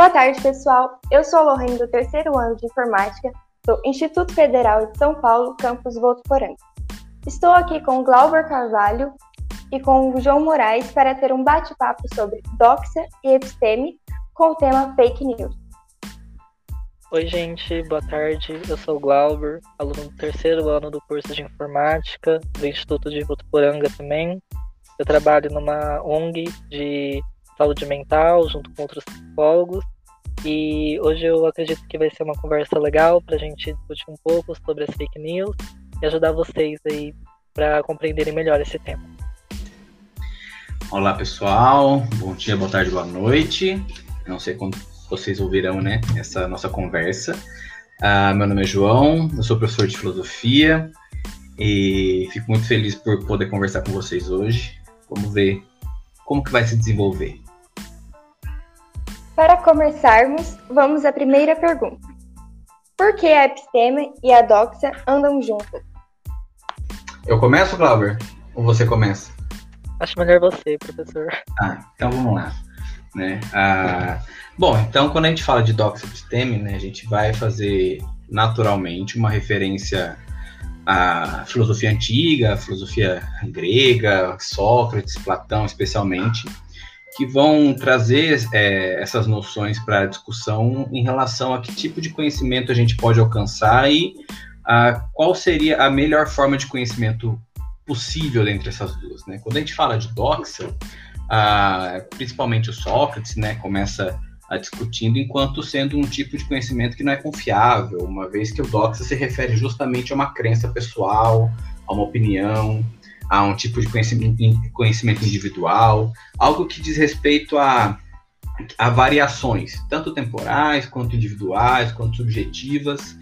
Boa tarde, pessoal. Eu sou a Lorraine do terceiro ano de Informática do Instituto Federal de São Paulo, campus Votuporanga. Estou aqui com Glauber Carvalho e com João Moraes para ter um bate-papo sobre doxa e episteme com o tema fake news. Oi, gente, boa tarde. Eu sou o Glauber, aluno do terceiro ano do curso de Informática do Instituto de Votuporanga também. Eu trabalho numa ONG de saúde mental, junto com outros psicólogos. E hoje eu acredito que vai ser uma conversa legal para a gente discutir um pouco sobre as fake news e ajudar vocês aí para compreenderem melhor esse tema. Olá pessoal, bom dia, boa tarde, boa noite. Não sei quando vocês ouvirão né, essa nossa conversa. Uh, meu nome é João, eu sou professor de filosofia e fico muito feliz por poder conversar com vocês hoje. Vamos ver como que vai se desenvolver. Para começarmos, vamos à primeira pergunta. Por que a episteme e a doxa andam juntas? Eu começo, Glauber? Ou você começa? Acho melhor você, professor. Ah, então vamos lá. Né? Ah, bom, então quando a gente fala de doxa episteme, né, a gente vai fazer naturalmente uma referência à filosofia antiga, à filosofia grega, Sócrates, Platão especialmente, que vão trazer é, essas noções para a discussão em relação a que tipo de conhecimento a gente pode alcançar e a, qual seria a melhor forma de conhecimento possível entre essas duas. Né? Quando a gente fala de doxa, a, principalmente o Sócrates né, começa a discutindo enquanto sendo um tipo de conhecimento que não é confiável, uma vez que o doxa se refere justamente a uma crença pessoal, a uma opinião, a um tipo de conhecimento, conhecimento individual, algo que diz respeito a, a variações, tanto temporais, quanto individuais, quanto subjetivas,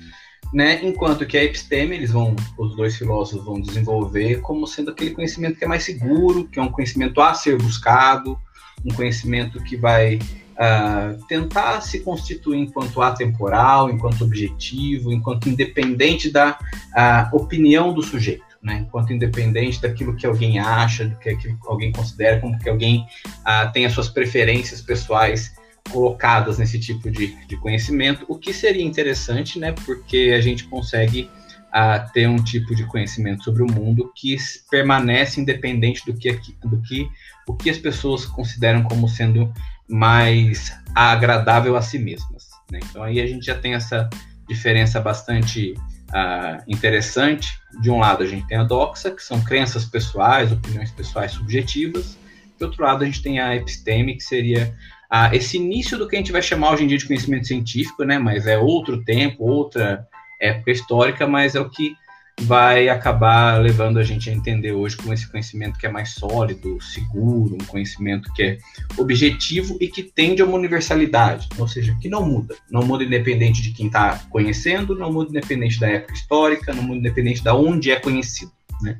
né? Enquanto que a episteme, eles vão, os dois filósofos vão desenvolver como sendo aquele conhecimento que é mais seguro, que é um conhecimento a ser buscado, um conhecimento que vai uh, tentar se constituir enquanto atemporal, enquanto objetivo, enquanto independente da uh, opinião do sujeito né? Enquanto independente daquilo que alguém acha, do que alguém considera, como que alguém ah, tem as suas preferências pessoais colocadas nesse tipo de, de conhecimento, o que seria interessante, né? Porque a gente consegue ah, ter um tipo de conhecimento sobre o mundo que permanece independente do que, do que o que as pessoas consideram como sendo mais agradável a si mesmas. Né? Então aí a gente já tem essa diferença bastante ah, interessante. De um lado, a gente tem a doxa, que são crenças pessoais, opiniões pessoais subjetivas. De outro lado, a gente tem a episteme, que seria ah, esse início do que a gente vai chamar hoje em dia de conhecimento científico, né? Mas é outro tempo, outra época histórica, mas é o que vai acabar levando a gente a entender hoje com esse conhecimento que é mais sólido, seguro, um conhecimento que é objetivo e que tende a uma universalidade, ou seja, que não muda. Não muda independente de quem está conhecendo, não muda independente da época histórica, não muda independente de onde é conhecido. Né?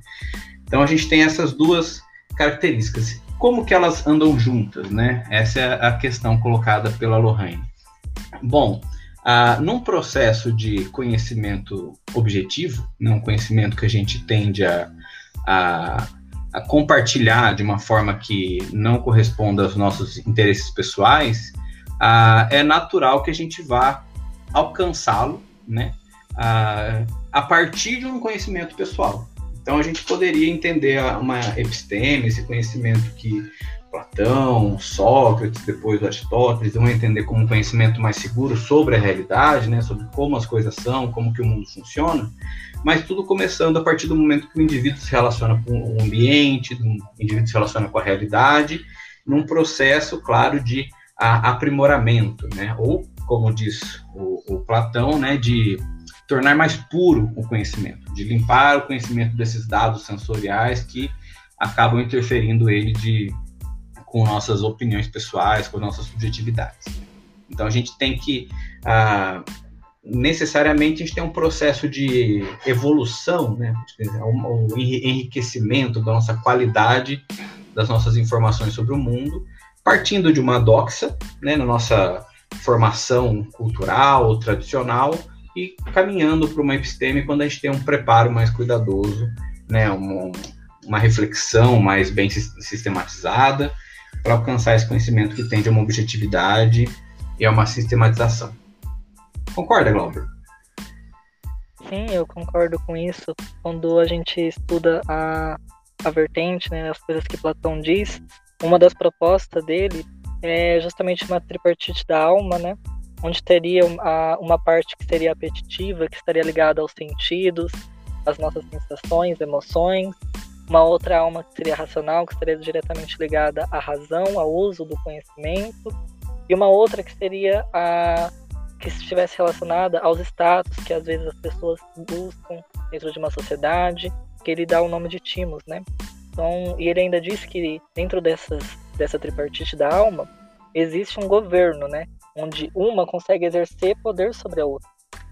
Então a gente tem essas duas características. Como que elas andam juntas? Né? Essa é a questão colocada pela Lorraine. Bom, ah, num processo de conhecimento objetivo, né, um conhecimento que a gente tende a, a, a, compartilhar de uma forma que não corresponda aos nossos interesses pessoais, ah, é natural que a gente vá alcançá-lo né, ah, a partir de um conhecimento pessoal. Então a gente poderia entender uma episteme, esse conhecimento que Platão, Sócrates, depois Aristóteles, vão entender como um conhecimento mais seguro sobre a realidade, né, sobre como as coisas são, como que o mundo funciona, mas tudo começando a partir do momento que o indivíduo se relaciona com o ambiente, o indivíduo se relaciona com a realidade, num processo, claro, de aprimoramento, né, ou, como diz o, o Platão, né, de tornar mais puro o conhecimento, de limpar o conhecimento desses dados sensoriais que acabam interferindo ele de com nossas opiniões pessoais, com nossas subjetividades. Então a gente tem que ah, necessariamente a gente tem um processo de evolução, né, um, um enriquecimento da nossa qualidade das nossas informações sobre o mundo, partindo de uma doxa, né, na nossa formação cultural, tradicional, e caminhando para uma episteme quando a gente tem um preparo mais cuidadoso, né, uma, uma reflexão mais bem sistematizada, para alcançar esse conhecimento que tende a uma objetividade e a uma sistematização. Concorda, Glauber? Sim, eu concordo com isso. Quando a gente estuda a, a vertente, né, as coisas que Platão diz, uma das propostas dele é justamente uma tripartite da alma, né, onde teria uma parte que seria apetitiva, que estaria ligada aos sentidos, às nossas sensações, emoções, uma outra alma que seria racional, que estaria diretamente ligada à razão, ao uso do conhecimento, e uma outra que seria a que estivesse relacionada aos status que às vezes as pessoas buscam dentro de uma sociedade, que ele dá o nome de timos, né? Então, e ele ainda diz que dentro dessas, dessa tripartite da alma existe um governo, né? Onde uma consegue exercer poder sobre a outra.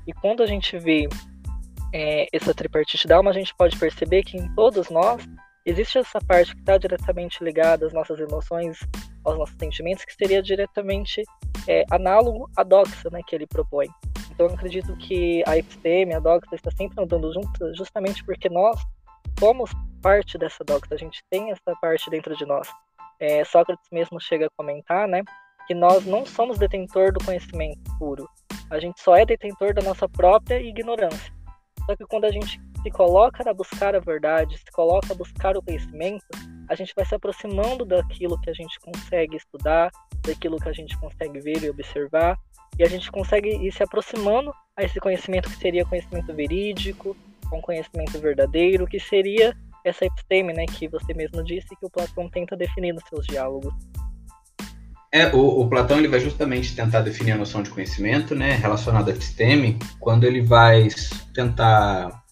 E quando a gente vê é, essa tripartite da alma, a gente pode perceber que em todos nós existe essa parte que está diretamente ligada às nossas emoções, aos nossos sentimentos, que seria diretamente é, análogo à doxa né, que ele propõe. Então eu acredito que a episteme, a doxa, está sempre andando juntas justamente porque nós somos parte dessa doxa, a gente tem essa parte dentro de nós. É, Sócrates mesmo chega a comentar né, que nós não somos detentor do conhecimento puro, a gente só é detentor da nossa própria ignorância. Só que quando a gente se coloca a buscar a verdade, se coloca a buscar o conhecimento, a gente vai se aproximando daquilo que a gente consegue estudar, daquilo que a gente consegue ver e observar, e a gente consegue ir se aproximando a esse conhecimento que seria conhecimento verídico, um conhecimento verdadeiro, que seria essa episteme, né, que você mesmo disse que o Platão tenta definir nos seus diálogos. É, o, o, Platão ele vai justamente tentar definir a noção de conhecimento, né, relacionada à episteme, quando ele vai tentar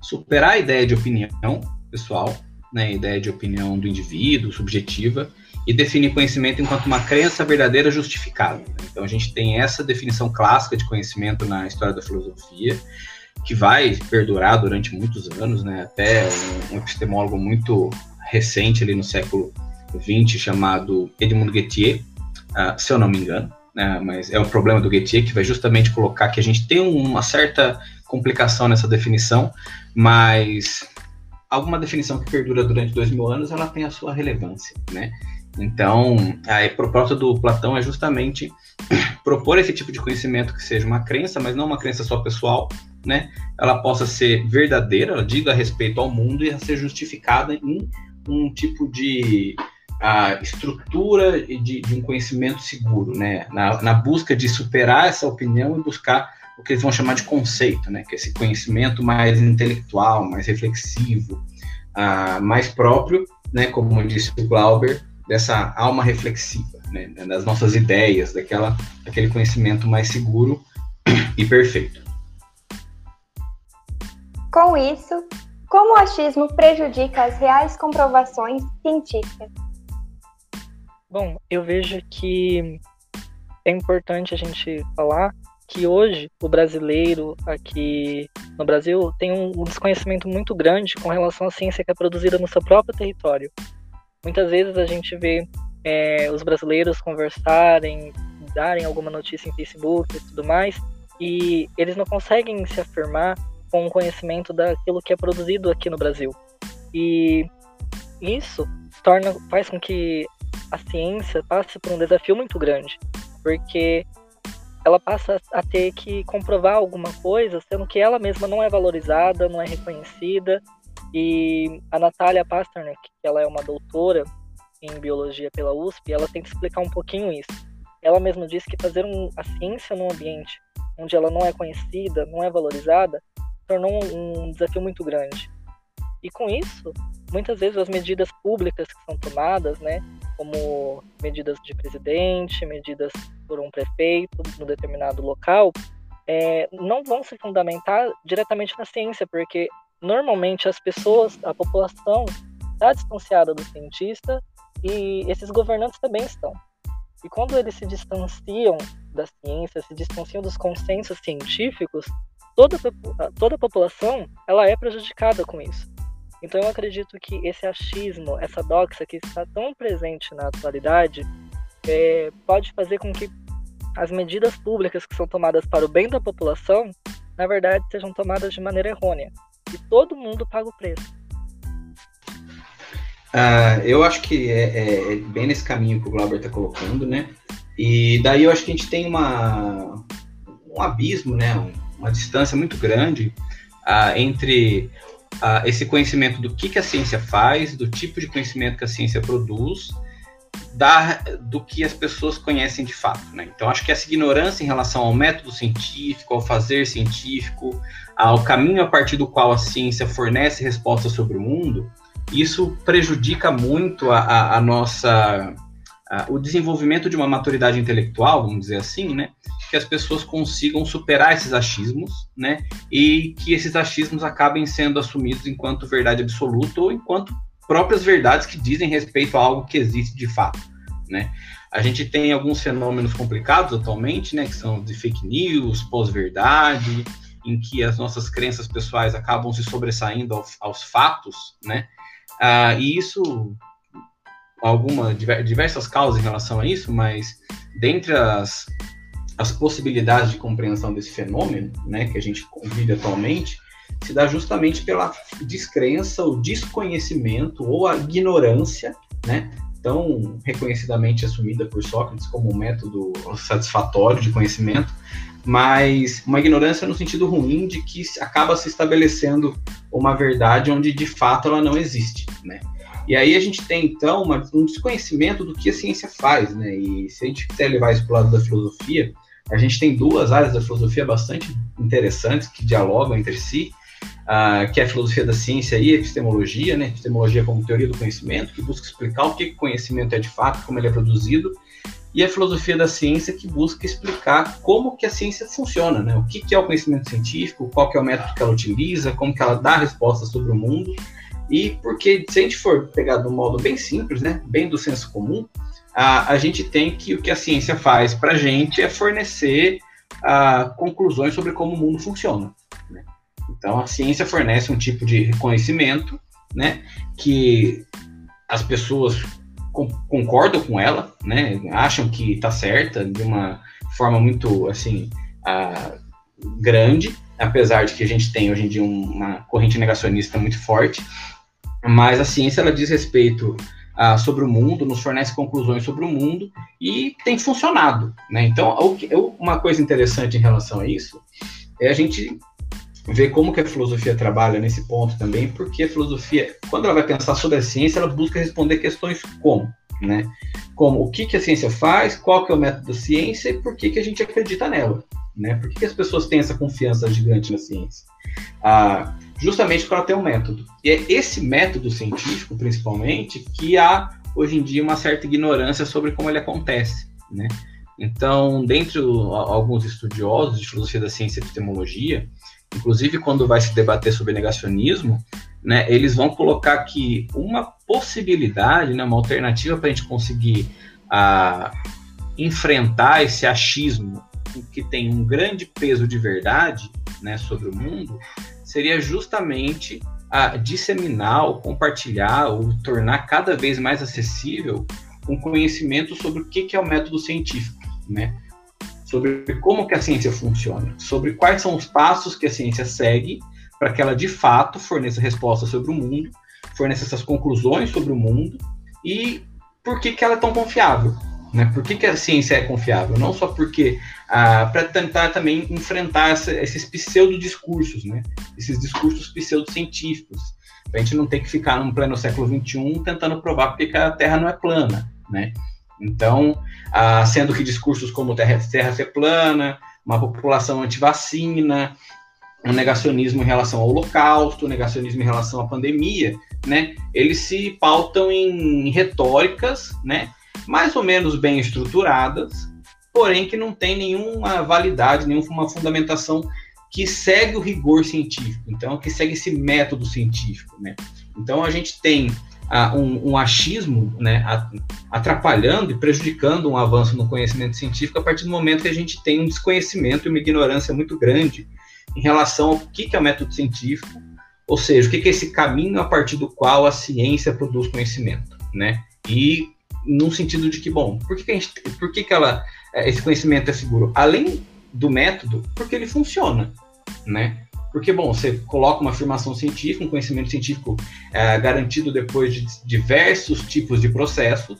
superar a ideia de opinião pessoal, né, a ideia de opinião do indivíduo, subjetiva, e definir conhecimento enquanto uma crença verdadeira justificável. Né? Então a gente tem essa definição clássica de conhecimento na história da filosofia, que vai perdurar durante muitos anos, né, até um, um epistemólogo muito recente ali no século XX chamado Edmund Gettier, uh, se eu não me engano, né, mas é um problema do Gettier que vai justamente colocar que a gente tem uma certa complicação nessa definição, mas alguma definição que perdura durante dois mil anos, ela tem a sua relevância, né? Então, a proposta do Platão é justamente propor esse tipo de conhecimento que seja uma crença, mas não uma crença só pessoal, né? Ela possa ser verdadeira, diga respeito ao mundo e ser justificada em um tipo de a estrutura de, de, um conhecimento seguro, né? Na, na, busca de superar essa opinião e buscar o que eles vão chamar de conceito, né? Que é esse conhecimento mais intelectual, mais reflexivo, uh, mais próprio, né? Como disse o Glauber, dessa alma reflexiva, né? Das nossas ideias, daquela, daquele conhecimento mais seguro e perfeito. Com isso, como o achismo prejudica as reais comprovações científicas? Bom, eu vejo que é importante a gente falar que hoje o brasileiro aqui no Brasil tem um desconhecimento muito grande com relação à ciência que é produzida no seu próprio território. Muitas vezes a gente vê é, os brasileiros conversarem, darem alguma notícia em Facebook e tudo mais, e eles não conseguem se afirmar com o conhecimento daquilo que é produzido aqui no Brasil. E isso torna, faz com que a ciência passe por um desafio muito grande, porque ela passa a ter que comprovar alguma coisa, sendo que ela mesma não é valorizada, não é reconhecida. E a Natália Pasternak, que ela é uma doutora em biologia pela USP, ela tenta explicar um pouquinho isso. Ela mesma diz que fazer um, a ciência num ambiente onde ela não é conhecida, não é valorizada, tornou um desafio muito grande. E com isso, muitas vezes as medidas públicas que são tomadas, né, como medidas de presidente, medidas por um prefeito no determinado local, é, não vão se fundamentar diretamente na ciência, porque normalmente as pessoas, a população está distanciada do cientista e esses governantes também estão. E quando eles se distanciam da ciência, se distanciam dos consensos científicos, toda, toda a população ela é prejudicada com isso. Então eu acredito que esse achismo, essa doxa que está tão presente na atualidade, é, pode fazer com que as medidas públicas que são tomadas para o bem da população, na verdade, sejam tomadas de maneira errônea. E todo mundo paga o preço. Uh, eu acho que é, é, é, bem nesse caminho que o Glauber está colocando, né? E daí eu acho que a gente tem uma, um abismo, né, uma distância muito grande uh, entre uh, esse conhecimento do que, que a ciência faz, do tipo de conhecimento que a ciência produz, da, do que as pessoas conhecem de fato. Né? Então, acho que essa ignorância em relação ao método científico, ao fazer científico, ao caminho a partir do qual a ciência fornece respostas sobre o mundo, isso prejudica muito a, a, a nossa o desenvolvimento de uma maturidade intelectual, vamos dizer assim, né, que as pessoas consigam superar esses achismos, né, e que esses achismos acabem sendo assumidos enquanto verdade absoluta ou enquanto próprias verdades que dizem respeito a algo que existe de fato, né. A gente tem alguns fenômenos complicados atualmente, né, que são de fake news, pós-verdade, em que as nossas crenças pessoais acabam se sobressaindo aos, aos fatos, né, ah, e isso alguma diversas causas em relação a isso, mas dentre as, as possibilidades de compreensão desse fenômeno, né, que a gente convive atualmente, se dá justamente pela descrença, o desconhecimento ou a ignorância, né, tão reconhecidamente assumida por Sócrates como um método satisfatório de conhecimento, mas uma ignorância no sentido ruim de que acaba se estabelecendo uma verdade onde de fato ela não existe, né? E aí a gente tem, então, uma, um desconhecimento do que a ciência faz, né? E se a gente quiser levar isso para o lado da filosofia, a gente tem duas áreas da filosofia bastante interessantes que dialogam entre si, uh, que é a filosofia da ciência e a epistemologia, né? Epistemologia como teoria do conhecimento, que busca explicar o que o conhecimento é de fato, como ele é produzido, e a filosofia da ciência que busca explicar como que a ciência funciona, né? O que, que é o conhecimento científico, qual que é o método que ela utiliza, como que ela dá respostas sobre o mundo e porque, se a gente for pegar de um modo bem simples, né, bem do senso comum, a, a gente tem que o que a ciência faz para a gente é fornecer a, conclusões sobre como o mundo funciona. Né? Então, a ciência fornece um tipo de conhecimento né, que as pessoas concordam com ela, né, acham que está certa de uma forma muito assim grande, apesar de que a gente tem hoje em dia uma corrente negacionista muito forte, mas a ciência ela diz respeito uh, sobre o mundo, nos fornece conclusões sobre o mundo e tem funcionado. Né? Então, uma coisa interessante em relação a isso é a gente ver como que a filosofia trabalha nesse ponto também, porque a filosofia, quando ela vai pensar sobre a ciência, ela busca responder questões como, né? Como o que, que a ciência faz, qual que é o método da ciência e por que, que a gente acredita nela, né? Por que, que as pessoas têm essa confiança gigante na ciência? Ah, justamente para ter um método. E é esse método científico, principalmente, que há hoje em dia uma certa ignorância sobre como ele acontece, né? Então, dentre alguns estudiosos de filosofia da ciência e epistemologia, inclusive quando vai se debater sobre negacionismo, né, eles vão colocar que uma possibilidade, né, uma alternativa para a gente conseguir a, enfrentar esse achismo que tem um grande peso de verdade né, sobre o mundo, seria justamente a disseminar, ou compartilhar, ou tornar cada vez mais acessível um conhecimento sobre o que é o método científico, né? Sobre como que a ciência funciona, sobre quais são os passos que a ciência segue para que ela de fato forneça respostas sobre o mundo, forneça essas conclusões sobre o mundo e por que, que ela é tão confiável, né? Por que, que a ciência é confiável? Não só porque ah, para tentar também enfrentar essa, esses pseudo-discursos, né? esses discursos pseudocientíficos, para a gente não ter que ficar no pleno século XXI tentando provar porque a Terra não é plana. Né? Então, ah, sendo que discursos como Terra, terra ser plana, uma população anti-vacina, um negacionismo em relação ao holocausto, um negacionismo em relação à pandemia, né? Eles se pautam em retóricas, né? mais ou menos bem estruturadas, porém que não tem nenhuma validade, nenhuma fundamentação que segue o rigor científico, então que segue esse método científico, né? Então a gente tem uh, um, um, achismo, né, atrapalhando e prejudicando um avanço no conhecimento científico a partir do momento que a gente tem um desconhecimento e uma ignorância muito grande em relação ao que, que é o método científico, ou seja, o que, que é esse caminho a partir do qual a ciência produz conhecimento, né? E num sentido de que, bom, por que, que, gente, por que, que ela, esse conhecimento é seguro? Além do método, porque ele funciona, né? Porque, bom, você coloca uma afirmação científica, um conhecimento científico é, garantido depois de diversos tipos de processos,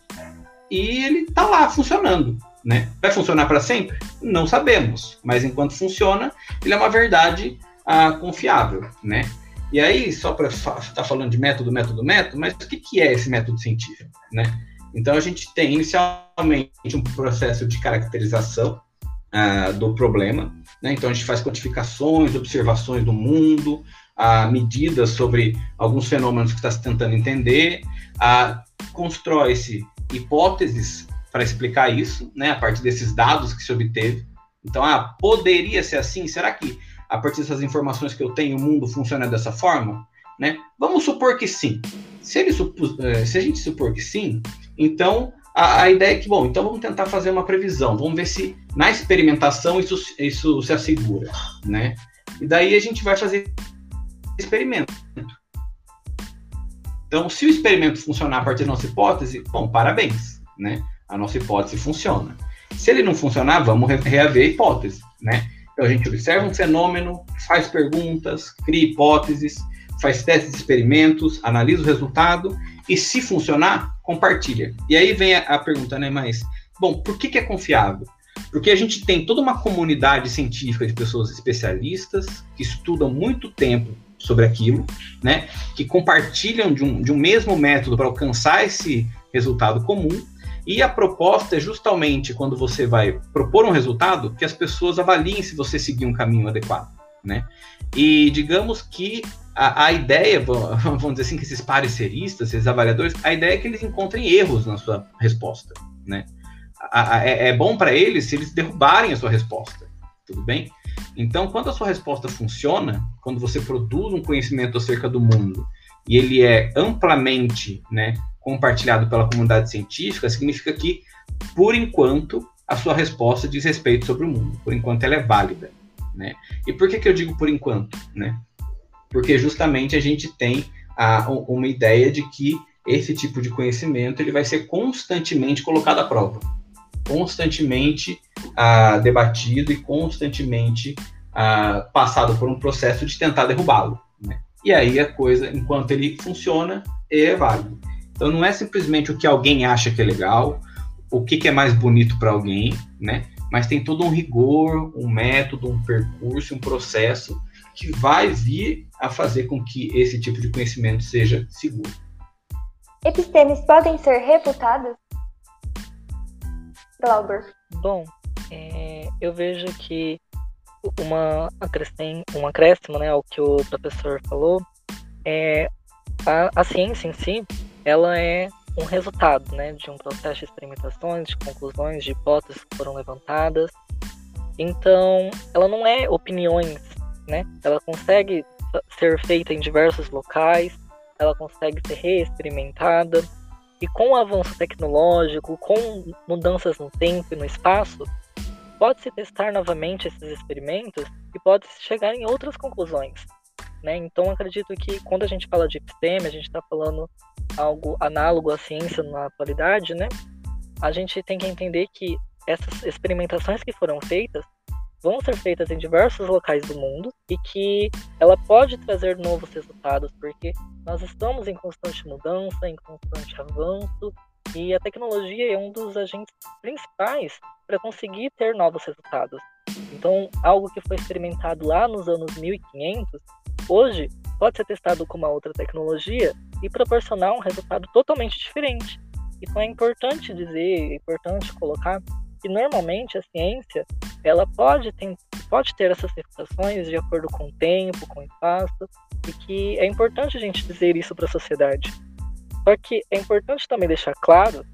e ele está lá funcionando, né? Vai funcionar para sempre? Não sabemos, mas enquanto funciona, ele é uma verdade ah, confiável, né? E aí, só para estar tá falando de método, método, método, mas o que, que é esse método científico, né? Então, a gente tem inicialmente um processo de caracterização ah, do problema, né? Então, a gente faz quantificações, observações do mundo, ah, medidas sobre alguns fenômenos que está se tentando entender, ah, constrói-se hipóteses para explicar isso, né, a partir desses dados que se obteve. Então, ah, poderia ser assim? Será que a partir dessas informações que eu tenho o mundo funciona dessa forma? Né? Vamos supor que sim. Se, ele eh, se a gente supor que sim, então a, a, ideia é que, bom, então vamos tentar fazer uma previsão, vamos ver se na experimentação isso, isso se assegura, né? E daí a gente vai fazer experimento. Então, se o experimento funcionar a partir da nossa hipótese, bom, parabéns, né? A nossa hipótese funciona. Se ele não funcionar, vamos reaver a hipótese, né? Então, a gente observa um fenômeno, faz perguntas, cria hipóteses, faz testes de experimentos, analisa o resultado e, se funcionar, compartilha. E aí vem a, a pergunta, né? Mas, bom, por que, que é confiável? Porque a gente tem toda uma comunidade científica de pessoas especialistas que estudam muito tempo sobre aquilo, né? Que compartilham de um, de um mesmo método para alcançar esse resultado comum. E a proposta é justamente quando você vai propor um resultado que as pessoas avaliem se você seguir um caminho adequado, né? E digamos que a, a ideia, vamos dizer assim, que esses pareceristas, esses avaliadores, a ideia é que eles encontrem erros na sua resposta, né? A, a, é, é bom para eles se eles derrubarem a sua resposta, tudo bem? Então, quando a sua resposta funciona, quando você produz um conhecimento acerca do mundo e ele é amplamente né, compartilhado pela comunidade científica, significa que, por enquanto, a sua resposta diz respeito sobre o mundo. Por enquanto, ela é válida. Né? E por que, que eu digo por enquanto? Né? Porque justamente a gente tem a, uma ideia de que esse tipo de conhecimento ele vai ser constantemente colocado à prova constantemente ah, debatido e constantemente ah, passado por um processo de tentar derrubá-lo. Né? E aí a coisa, enquanto ele funciona, é válido. Então não é simplesmente o que alguém acha que é legal, o que, que é mais bonito para alguém, né? mas tem todo um rigor, um método, um percurso, um processo que vai vir a fazer com que esse tipo de conhecimento seja seguro. Epistemes podem ser refutadas? Glauber? Bom, é, eu vejo que uma acréscimo, um acréscimo né, ao que o professor falou, é a, a ciência em si, ela é um resultado né, de um processo de experimentações, de conclusões, de hipóteses que foram levantadas. Então, ela não é opiniões, né? Ela consegue ser feita em diversos locais, ela consegue ser reexperimentada. E com o avanço tecnológico, com mudanças no tempo e no espaço, pode-se testar novamente esses experimentos e pode-se chegar em outras conclusões. Né? Então, acredito que quando a gente fala de episteme, a gente está falando algo análogo à ciência na atualidade, né? a gente tem que entender que essas experimentações que foram feitas vão ser feitas em diversos locais do mundo e que ela pode trazer novos resultados, porque nós estamos em constante mudança, em constante avanço, e a tecnologia é um dos agentes principais para conseguir ter novos resultados. Então, algo que foi experimentado lá nos anos 1500, hoje pode ser testado com uma outra tecnologia e proporcionar um resultado totalmente diferente. Então é importante dizer, é importante colocar que normalmente a ciência ela pode ter, pode ter essas reputações de acordo com o tempo, com o espaço, e que é importante a gente dizer isso para a sociedade. Só que é importante também deixar claro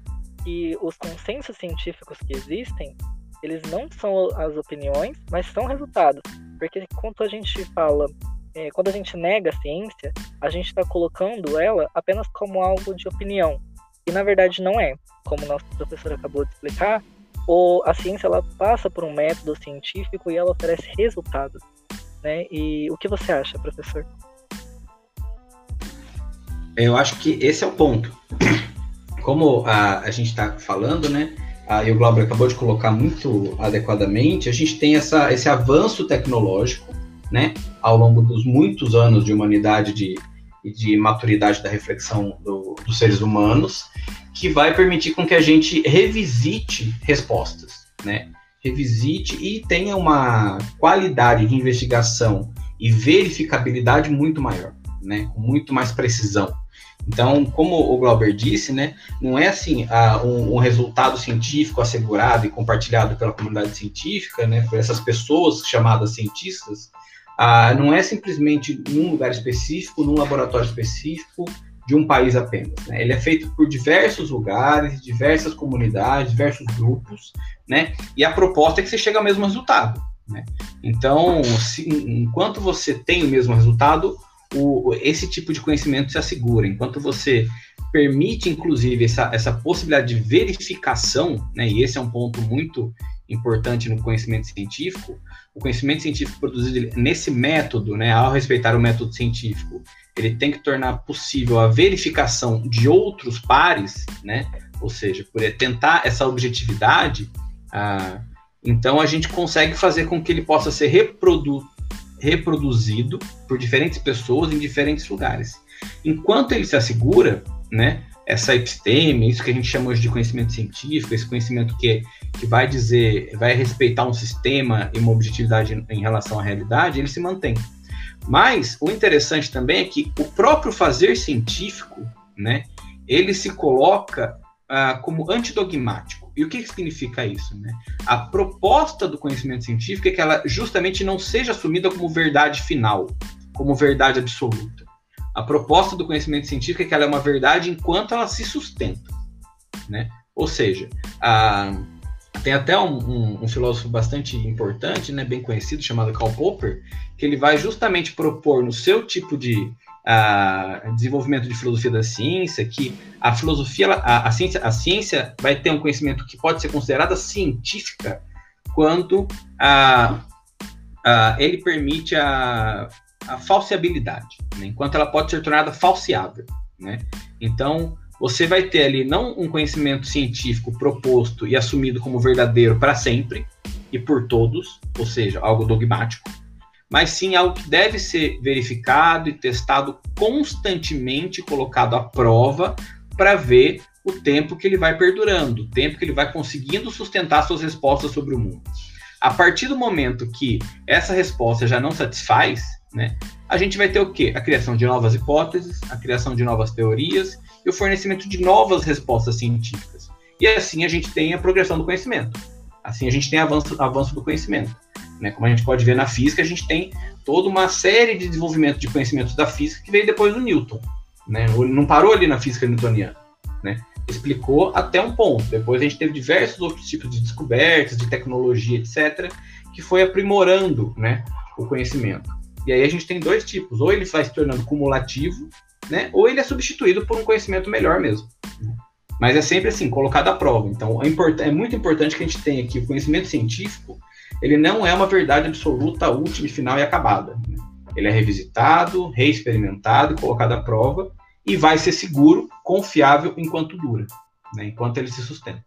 que os consensos científicos que existem, eles não são as opiniões, mas são resultados. Porque quando a gente fala, é, quando a gente nega a ciência, a gente está colocando ela apenas como algo de opinião. E na verdade não é. Como o nosso professor acabou de explicar, ou a ciência ela passa por um método científico e ela oferece resultados, né? E o que você acha, professor? Eu acho que esse é o ponto. Como a, a gente está falando, né? A, e o Glauber acabou de colocar muito adequadamente, a gente tem essa, esse avanço tecnológico, né? Ao longo dos muitos anos de humanidade de, de maturidade da reflexão do, dos seres humanos, que vai permitir com que a gente revisite respostas. né, revisite e tenha uma qualidade de investigação e verificabilidade muito maior, né, com muito mais precisão. Então, como o Glauber disse, né, não é assim um, um, resultado científico assegurado e compartilhado pela comunidade científica, né, por essas pessoas chamadas cientistas, ah, não é simplesmente num lugar específico, num laboratório específico de um país apenas. Né? Ele é feito por diversos lugares, diversas comunidades, diversos grupos, né? E a proposta é que você chegue ao mesmo resultado. Né? Então, se, enquanto você tem o mesmo resultado, o, esse tipo de conhecimento se assegura. Enquanto você permite, inclusive, essa, essa possibilidade de verificação, né, e esse é um ponto muito importante no conhecimento científico, o conhecimento científico produzido nesse método, né, ao respeitar o método científico, ele tem que tornar possível a verificação de outros pares, né, ou seja, por tentar essa objetividade, ah, então a gente consegue fazer com que ele possa ser reprodu reproduzido por diferentes pessoas em diferentes lugares. Enquanto ele se assegura, né, essa episteme, isso que a gente chama hoje de conhecimento científico, esse conhecimento que, que vai dizer, vai respeitar um sistema e uma objetividade em relação à realidade, ele se mantém. Mas o interessante também é que o próprio fazer científico, né, ele se coloca ah, como antidogmático. E o que significa isso? Né? A proposta do conhecimento científico é que ela justamente não seja assumida como verdade final, como verdade absoluta. A proposta do conhecimento científico é que ela é uma verdade enquanto ela se sustenta. Né? Ou seja, a, tem até um, um, um, filósofo bastante importante, né, bem conhecido, chamado Karl Popper, que ele vai justamente propor no seu tipo de desenvolvimento de filosofia da ciência, que a filosofia, a, a, ciência, a ciência vai ter um conhecimento que pode ser considerada científica quando ele permite a, a falseabilidade, né? enquanto ela pode ser tornada falseável. Né? Então, você vai ter ali não um conhecimento científico proposto e assumido como verdadeiro para sempre e por todos, ou seja, algo dogmático, mas sim algo que deve ser verificado e testado constantemente, colocado à prova, para ver o tempo que ele vai perdurando, o tempo que ele vai conseguindo sustentar suas respostas sobre o mundo. A partir do momento que essa resposta já não satisfaz, né, a gente vai ter o quê? A criação de novas hipóteses, a criação de novas teorias e o fornecimento de novas respostas científicas. E assim a gente tem a progressão do conhecimento. Assim a gente tem avanço, avanço do conhecimento. Né? Como a gente pode ver na física, a gente tem toda uma série de desenvolvimento de conhecimentos da física que veio depois do Newton. Né? Não parou ali na física newtoniana. Né? Explicou até um ponto. Depois a gente teve diversos outros tipos de descobertas, de tecnologia, etc., que foi aprimorando né, o conhecimento. E aí a gente tem dois tipos: ou ele vai se tornando cumulativo, né, ou ele é substituído por um conhecimento melhor mesmo. Mas é sempre assim, colocado à prova. Então é, é muito importante que a gente tenha aqui o conhecimento científico ele não é uma verdade absoluta, última, final e acabada. Ele é revisitado, reexperimentado colocado à prova e vai ser seguro, confiável enquanto dura, né? enquanto ele se sustenta.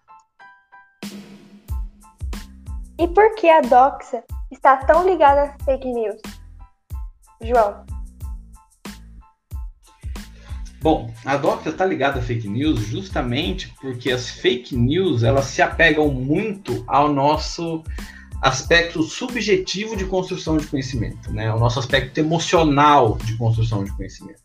E por que a doxa está tão ligada às fake news? João. Bom, a doxa está ligada a fake news justamente porque as fake news elas se apegam muito ao nosso aspecto subjetivo de construção de conhecimento, né? O nosso aspecto emocional de construção de conhecimento.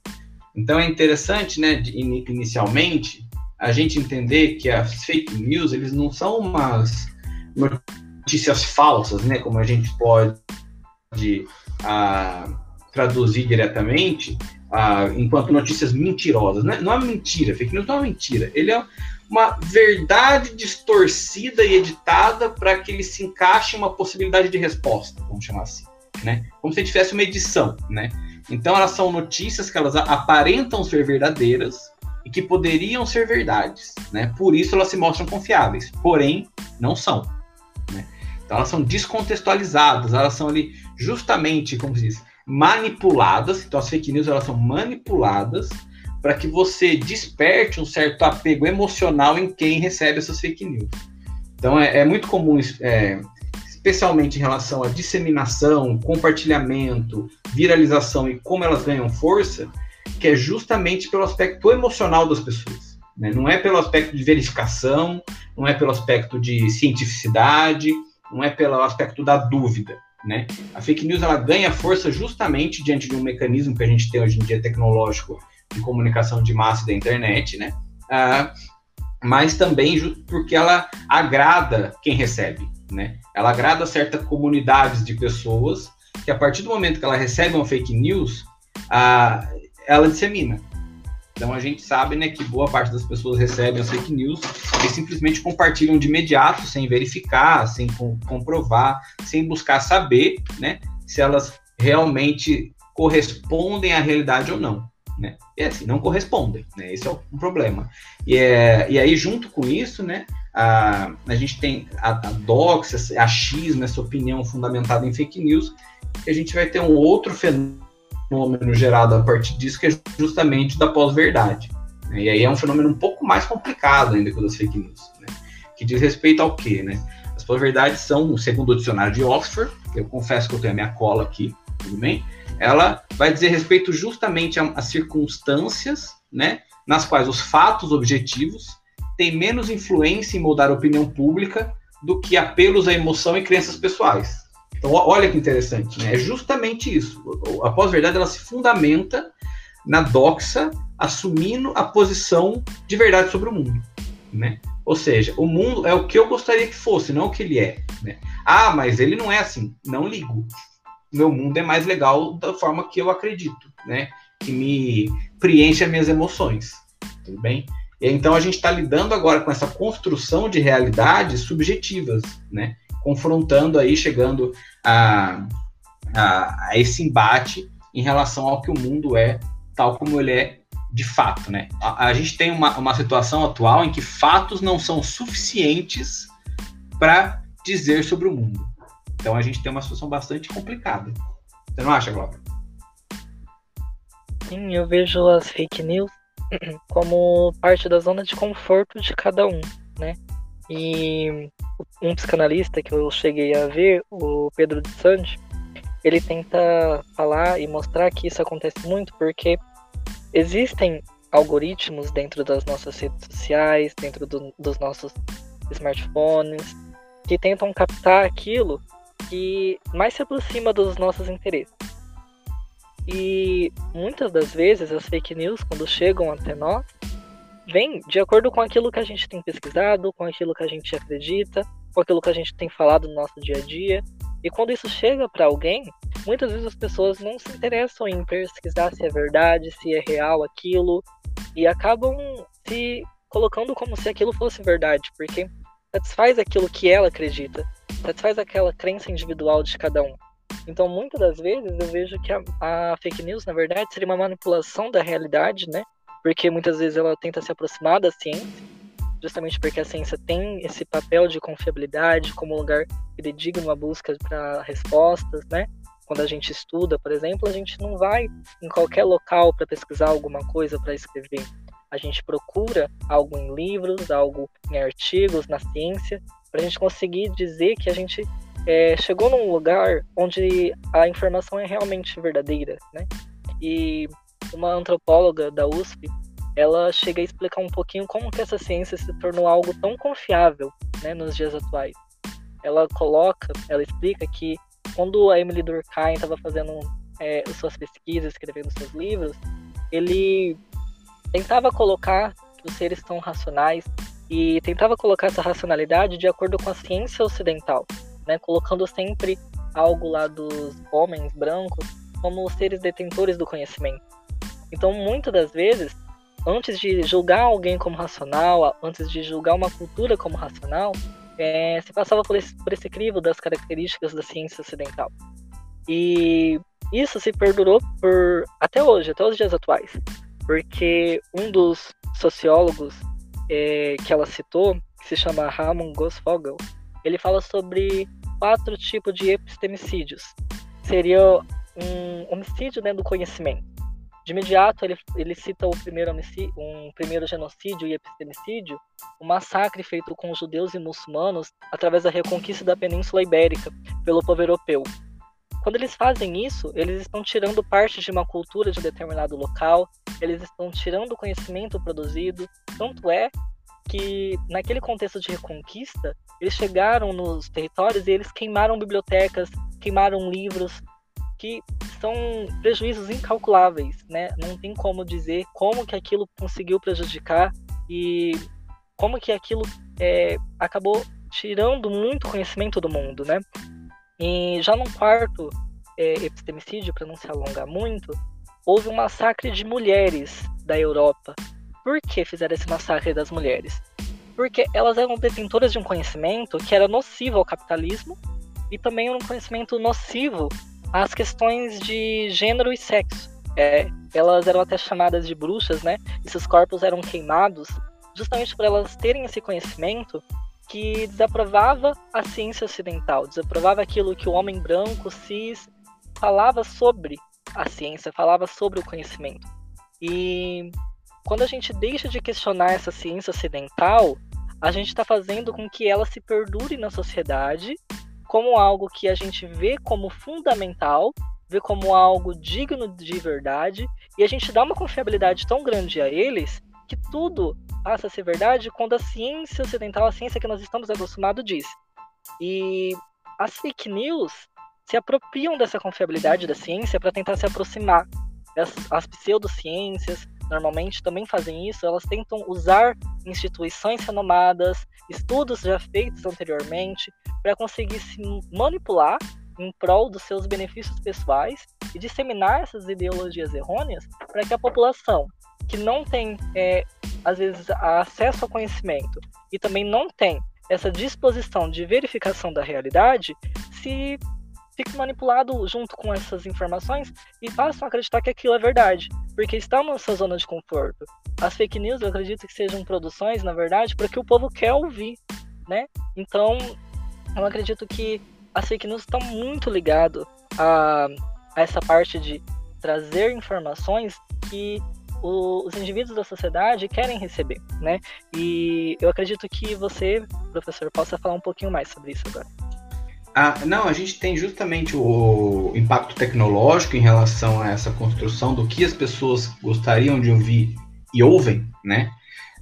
Então é interessante, né, inicialmente, a gente entender que as fake news, eles não são umas notícias falsas, né, como a gente pode a, traduzir diretamente, a, enquanto notícias mentirosas. Né? Não é mentira, fake news não é mentira. Ele é uma verdade distorcida e editada para que ele se encaixe em uma possibilidade de resposta, vamos chamar assim, né? Como se tivesse uma edição, né? Então elas são notícias que elas aparentam ser verdadeiras e que poderiam ser verdades, né? Por isso elas se mostram confiáveis, porém não são, né? Então elas são descontextualizadas, elas são ali justamente, como se diz, manipuladas. Então as fake news elas são manipuladas para que você desperte um certo apego emocional em quem recebe essas fake news. Então é, é muito comum, é, especialmente em relação à disseminação, compartilhamento, viralização e como elas ganham força, que é justamente pelo aspecto emocional das pessoas. Né? Não é pelo aspecto de verificação, não é pelo aspecto de cientificidade, não é pelo aspecto da dúvida. Né? A fake news ela ganha força justamente diante de um mecanismo que a gente tem hoje em dia tecnológico de comunicação de massa da internet, né? Ah, mas também porque ela agrada quem recebe, né? Ela agrada certas comunidades de pessoas que a partir do momento que ela recebe uma fake news, ah, ela dissemina. Então a gente sabe, né, que boa parte das pessoas recebem as fake news e simplesmente compartilham de imediato, sem verificar, sem comprovar, sem buscar saber, né, se elas realmente correspondem à realidade ou não. Né? E assim, não correspondem, né? Esse é o problema. E, é, e aí, junto com isso, né, a, a gente tem a, a a X, nessa opinião fundamentada em fake news, que a gente vai ter um outro fenômeno gerado a partir disso, que é justamente da pós-verdade. Né? E aí é um fenômeno um pouco mais complicado ainda que o das fake news, né? que diz respeito ao quê? Né? As pós-verdades são, segundo o dicionário de Oxford, eu confesso que eu tenho a minha cola aqui, tudo bem? ela vai dizer respeito justamente às circunstâncias, né, nas quais os fatos objetivos têm menos influência em moldar a opinião pública do que apelos à emoção e crenças pessoais. Então, olha que interessante, né? É justamente isso. A pós-verdade ela se fundamenta na doxa, assumindo a posição de verdade sobre o mundo, né? Ou seja, o mundo é o que eu gostaria que fosse, não o que ele é. Né? Ah, mas ele não é assim. Não ligo meu mundo é mais legal da forma que eu acredito, né? Que me preenche as minhas emoções, tudo bem? E então a gente está lidando agora com essa construção de realidades subjetivas, né? Confrontando aí, chegando a, a, a esse embate em relação ao que o mundo é, tal como ele é de fato, né? A, a, gente tem uma, uma situação atual em que fatos não são suficientes para dizer sobre o mundo. Então a gente tem uma situação bastante complicada. Você não acha, Glauber? Sim, eu vejo as fake news como parte da zona de conforto de cada um, né? E um psicanalista que eu cheguei a ver, o Pedro de Sante, ele tenta falar e mostrar que isso acontece muito porque existem algoritmos dentro das nossas redes sociais, dentro do, dos nossos smartphones, que tentam captar aquilo que mais se aproxima dos nossos interesses. E muitas das vezes as fake news, quando chegam até nós, vêm de acordo com aquilo que a gente tem pesquisado, com aquilo que a gente acredita, com aquilo que a gente tem falado no nosso dia a dia. E quando isso chega para alguém, muitas vezes as pessoas não se interessam em pesquisar se é verdade, se é real aquilo, e acabam se colocando como se aquilo fosse verdade, porque satisfaz aquilo que ela acredita satisfaz aquela crença individual de cada um. Então, muitas das vezes eu vejo que a, a, fake news, na verdade, seria uma manipulação da realidade, né? Porque muitas vezes ela tenta se aproximar da ciência, justamente porque a ciência tem esse papel de confiabilidade como lugar fidedigno uma busca para respostas, né? Quando a gente estuda, por exemplo, a gente não vai em qualquer local para pesquisar alguma coisa para escrever. A gente procura algo em livros, algo em artigos, na ciência, para a gente conseguir dizer que a gente é, chegou num lugar onde a informação é realmente verdadeira, né? E uma antropóloga da USP, ela chega a explicar um pouquinho como que essa ciência se tornou algo tão confiável, né, nos dias atuais. Ela coloca, ela explica que quando a Emily Durkheim estava fazendo é, suas pesquisas, escrevendo seus livros, ele tentava colocar que os seres são racionais, e tentava colocar essa racionalidade de acordo com a ciência ocidental, né, colocando sempre algo lá dos homens brancos como os seres detentores do conhecimento. Então, muitas das vezes, antes de julgar alguém como racional, antes de julgar uma cultura como racional, é, se passava por esse, por esse crivo das características da ciência ocidental. E isso se perdurou por até hoje, até os dias atuais, porque um dos sociólogos é, que ela citou, que se chama Ramon Gosfogel, ele fala sobre quatro tipos de epistemicídios. Seria um homicídio dentro do conhecimento. De imediato, ele, ele cita o primeiro um primeiro genocídio e epistemicídio, o um massacre feito com judeus e muçulmanos através da reconquista da Península Ibérica pelo povo europeu. Quando eles fazem isso, eles estão tirando parte de uma cultura de determinado local, eles estão tirando o conhecimento produzido, tanto é que naquele contexto de reconquista, eles chegaram nos territórios e eles queimaram bibliotecas, queimaram livros, que são prejuízos incalculáveis, né? Não tem como dizer como que aquilo conseguiu prejudicar e como que aquilo é, acabou tirando muito conhecimento do mundo, né? E já no quarto é, epistemicídio, para não se alongar muito, houve um massacre de mulheres da Europa. Por que fizeram esse massacre das mulheres? Porque elas eram detentoras de um conhecimento que era nocivo ao capitalismo e também um conhecimento nocivo às questões de gênero e sexo. É, elas eram até chamadas de bruxas, né? E seus corpos eram queimados justamente por elas terem esse conhecimento que desaprovava a ciência ocidental, desaprovava aquilo que o homem branco, cis, falava sobre a ciência, falava sobre o conhecimento. E quando a gente deixa de questionar essa ciência ocidental, a gente está fazendo com que ela se perdure na sociedade como algo que a gente vê como fundamental, vê como algo digno de verdade, e a gente dá uma confiabilidade tão grande a eles que tudo passa a ser verdade quando a ciência ocidental, a ciência que nós estamos acostumados, diz. E as fake news se apropriam dessa confiabilidade da ciência para tentar se aproximar. As, as pseudociências normalmente também fazem isso, elas tentam usar instituições renomadas, estudos já feitos anteriormente, para conseguir se manipular em prol dos seus benefícios pessoais e disseminar essas ideologias errôneas para que a população que não tem, é, às vezes, acesso ao conhecimento e também não tem essa disposição de verificação da realidade, se fique manipulado junto com essas informações e passam a acreditar que aquilo é verdade, porque estão nessa zona de conforto. As fake news, eu acredito que sejam produções, na verdade, para que o povo quer ouvir, né? Então, eu acredito que as fake news estão muito ligado a, a essa parte de trazer informações que os indivíduos da sociedade querem receber, né? E eu acredito que você, professor, possa falar um pouquinho mais sobre isso agora. Ah, não, a gente tem justamente o impacto tecnológico em relação a essa construção do que as pessoas gostariam de ouvir e ouvem, né?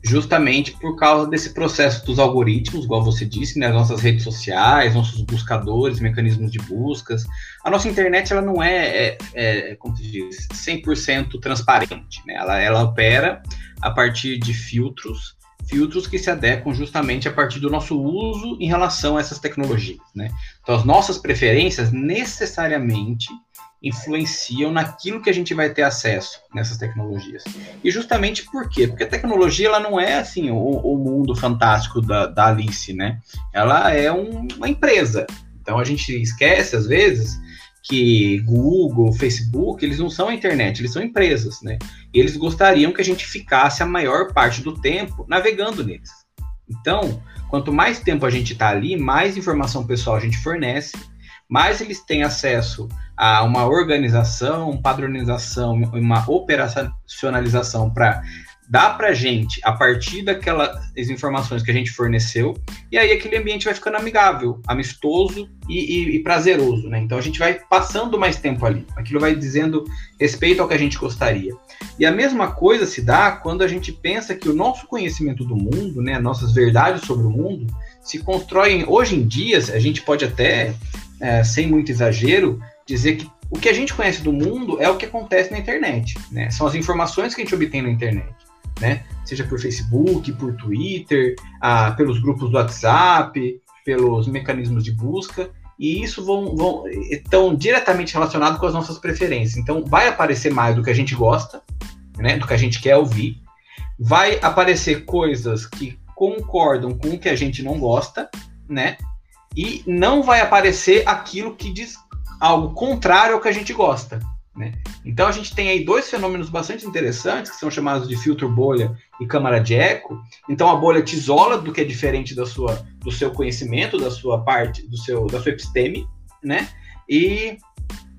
Justamente por causa desse processo dos algoritmos, igual você disse, né? Nossas redes sociais, nossos buscadores, mecanismos de buscas. A nossa internet, ela não é, é, é como se diz, 100% transparente, né? Ela, ela opera a partir de filtros filtros que se adequam justamente a partir do nosso uso em relação a essas tecnologias, né? Então, as nossas preferências necessariamente influenciam naquilo que a gente vai ter acesso nessas tecnologias. E justamente por quê? Porque a tecnologia ela não é assim o, o mundo fantástico da, da, Alice, né? Ela é um, uma empresa. Então a gente esquece às vezes que Google, Facebook, eles não são a internet, eles são empresas, né? E eles gostariam que a gente ficasse a maior parte do tempo navegando neles. Então, quanto mais tempo a gente está ali, mais informação pessoal a gente fornece, mais eles têm acesso a uma organização, padronização, uma operacionalização para dá para gente, a partir daquelas informações que a gente forneceu, e aí aquele ambiente vai ficando amigável, amistoso e, e, e, prazeroso, né? Então a gente vai passando mais tempo ali, aquilo vai dizendo respeito ao que a gente gostaria. E a mesma coisa se dá quando a gente pensa que o nosso conhecimento do mundo, né, nossas verdades sobre o mundo, se constroem hoje em dia, a gente pode até, é, sem muito exagero, dizer que o que a gente conhece do mundo é o que acontece na internet, né? São as informações que a gente obtém na internet né? Seja por Facebook, por Twitter, ah, pelos grupos do WhatsApp, pelos mecanismos de busca, e isso vão, vão estão diretamente relacionado com as nossas preferências. Então, vai aparecer mais do que a gente gosta, né? Do que a gente quer ouvir. Vai aparecer coisas que concordam com o que a gente não gosta, né? E não vai aparecer aquilo que diz algo contrário ao que a gente gosta. Né? Então a gente tem aí dois fenômenos bastante interessantes que são chamados de filtro bolha e câmara de eco. Então a bolha te isola do que é diferente da sua, do seu conhecimento, da sua parte, do seu, da sua episteme, né? E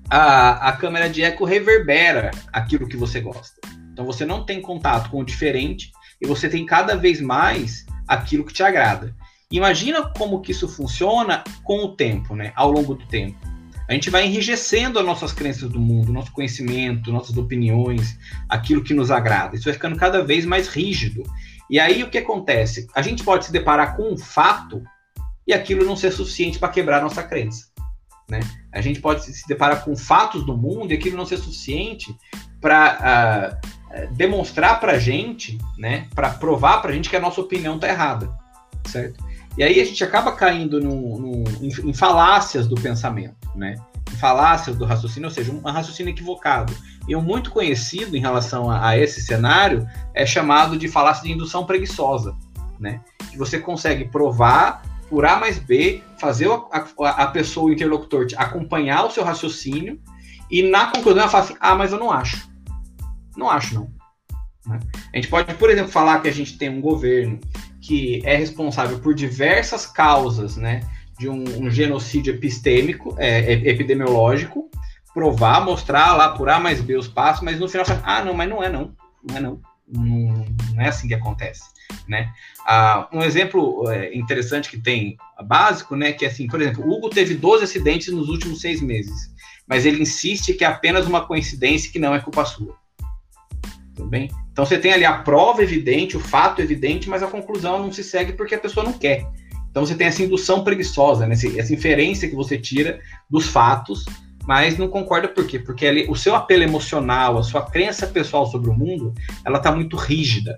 a, a câmara de eco reverbera aquilo que você gosta. Então você não tem contato com o diferente e você tem cada vez mais aquilo que te agrada. Imagina como que isso funciona com o tempo, né? Ao longo do tempo a gente vai enrijecendo as nossas crenças do mundo, nosso conhecimento, nossas opiniões, aquilo que nos agrada. Isso vai ficando cada vez mais rígido. E aí o que acontece? A gente pode se deparar com um fato e aquilo não ser suficiente para quebrar nossa crença. Né? A gente pode se deparar com fatos do mundo e aquilo não ser suficiente para uh, ah, demonstrar para a gente, né, para provar para a gente que a nossa opinião está errada, certo? E aí a gente acaba caindo em, em, falácias do pensamento, né? Em falácias do raciocínio, ou seja, um raciocínio equivocado. E um muito conhecido em relação a, a esse cenário é chamado de falácia de indução preguiçosa, né? Que você consegue provar por A mais B, fazer a, a, a pessoa, o interlocutor, acompanhar o seu raciocínio e na conclusão ela fala assim: ah, mas eu não acho. Não acho, não. Né? A gente pode, por exemplo, falar que a gente tem um governo que é responsável por diversas causas, né, de um, um genocídio epistêmico, é, epidemiológico, provar, mostrar lá por A mais B os passos, mas no final fala, ah, não, mas não é não, não é não, não, não é assim que acontece, né? Ah, um exemplo é, interessante que tem, básico, né, que é assim, por exemplo, Hugo teve 12 acidentes nos últimos seis meses, mas ele insiste que é apenas uma coincidência que não é culpa sua. Tudo bem? Então você tem ali a prova evidente, o fato evidente, mas a conclusão não se segue porque a pessoa não quer. Então você tem essa indução preguiçosa, né? essa inferência que você tira dos fatos, mas não concorda por quê? Porque ali, o seu apelo emocional, a sua crença pessoal sobre o mundo, ela está muito rígida,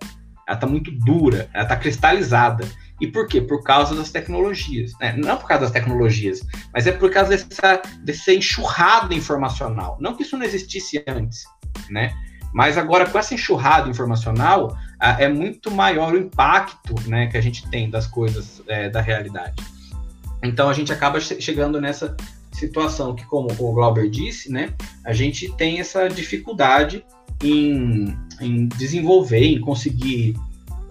ela está muito dura, ela está cristalizada. E por quê? Por causa das tecnologias. Né? Não por causa das tecnologias, mas é por causa dessa, dessa enxurrada informacional. Não que isso não existisse antes, né? Mas agora, com essa enxurrada informacional, é muito maior o impacto né, que a gente tem das coisas é, da realidade. Então a gente acaba chegando nessa situação que, como o Glauber disse, né, a gente tem essa dificuldade em, em desenvolver, em conseguir